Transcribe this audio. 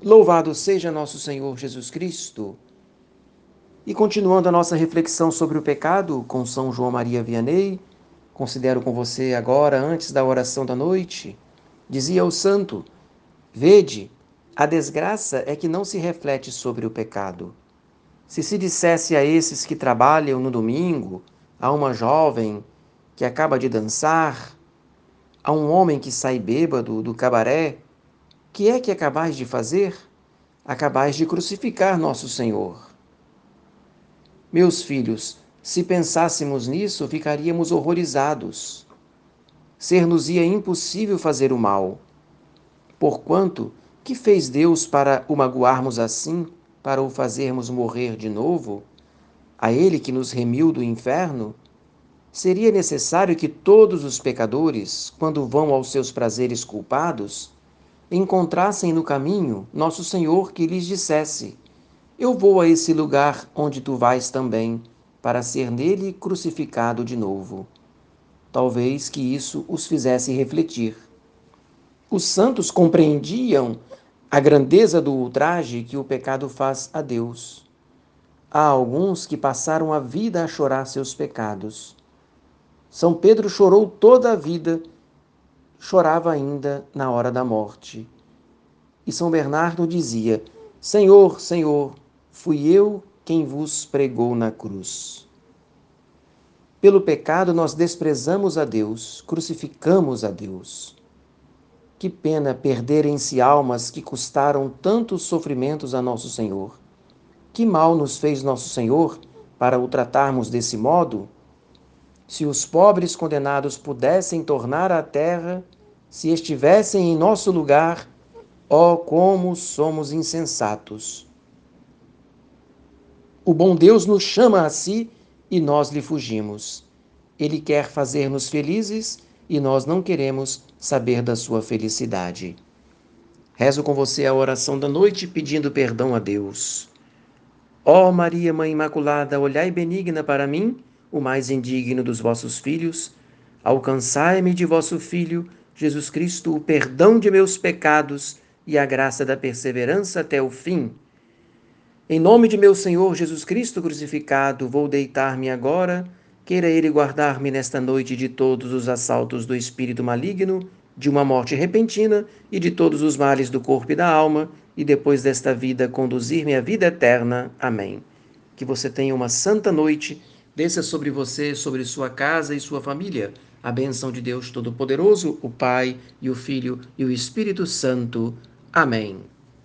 Louvado seja nosso Senhor Jesus Cristo. E continuando a nossa reflexão sobre o pecado com São João Maria Vianney, considero com você agora, antes da oração da noite, dizia o santo: Vede, a desgraça é que não se reflete sobre o pecado. Se se dissesse a esses que trabalham no domingo, a uma jovem que acaba de dançar, a um homem que sai bêbado do cabaré, que é que acabais de fazer? Acabais de crucificar nosso Senhor. Meus filhos, se pensássemos nisso, ficaríamos horrorizados. Ser-nos-ia impossível fazer o mal. Porquanto, que fez Deus para o magoarmos assim, para o fazermos morrer de novo? A Ele que nos remiu do inferno? Seria necessário que todos os pecadores, quando vão aos seus prazeres culpados, encontrassem no caminho nosso Senhor que lhes dissesse: Eu vou a esse lugar onde tu vais também, para ser nele crucificado de novo. Talvez que isso os fizesse refletir. Os santos compreendiam a grandeza do ultraje que o pecado faz a Deus. Há alguns que passaram a vida a chorar seus pecados. São Pedro chorou toda a vida chorava ainda na hora da morte. E São Bernardo dizia: Senhor, Senhor, fui eu quem vos pregou na cruz. Pelo pecado nós desprezamos a Deus, crucificamos a Deus. Que pena perderem-se almas que custaram tantos sofrimentos a nosso Senhor. Que mal nos fez nosso Senhor para o tratarmos desse modo? Se os pobres condenados pudessem tornar à terra, se estivessem em nosso lugar, ó, oh, como somos insensatos! O bom Deus nos chama a si e nós lhe fugimos. Ele quer fazer-nos felizes e nós não queremos saber da sua felicidade. Rezo com você a oração da noite pedindo perdão a Deus. Ó Maria, Mãe Imaculada, olhai benigna para mim o mais indigno dos vossos filhos, alcançai-me de vosso Filho, Jesus Cristo, o perdão de meus pecados e a graça da perseverança até o fim. Em nome de meu Senhor Jesus Cristo crucificado, vou deitar-me agora, queira Ele guardar-me nesta noite de todos os assaltos do espírito maligno, de uma morte repentina e de todos os males do corpo e da alma, e depois desta vida conduzir-me à vida eterna. Amém. Que você tenha uma santa noite Desça sobre você, sobre sua casa e sua família, a bênção de Deus Todo-Poderoso, o Pai e o Filho e o Espírito Santo. Amém.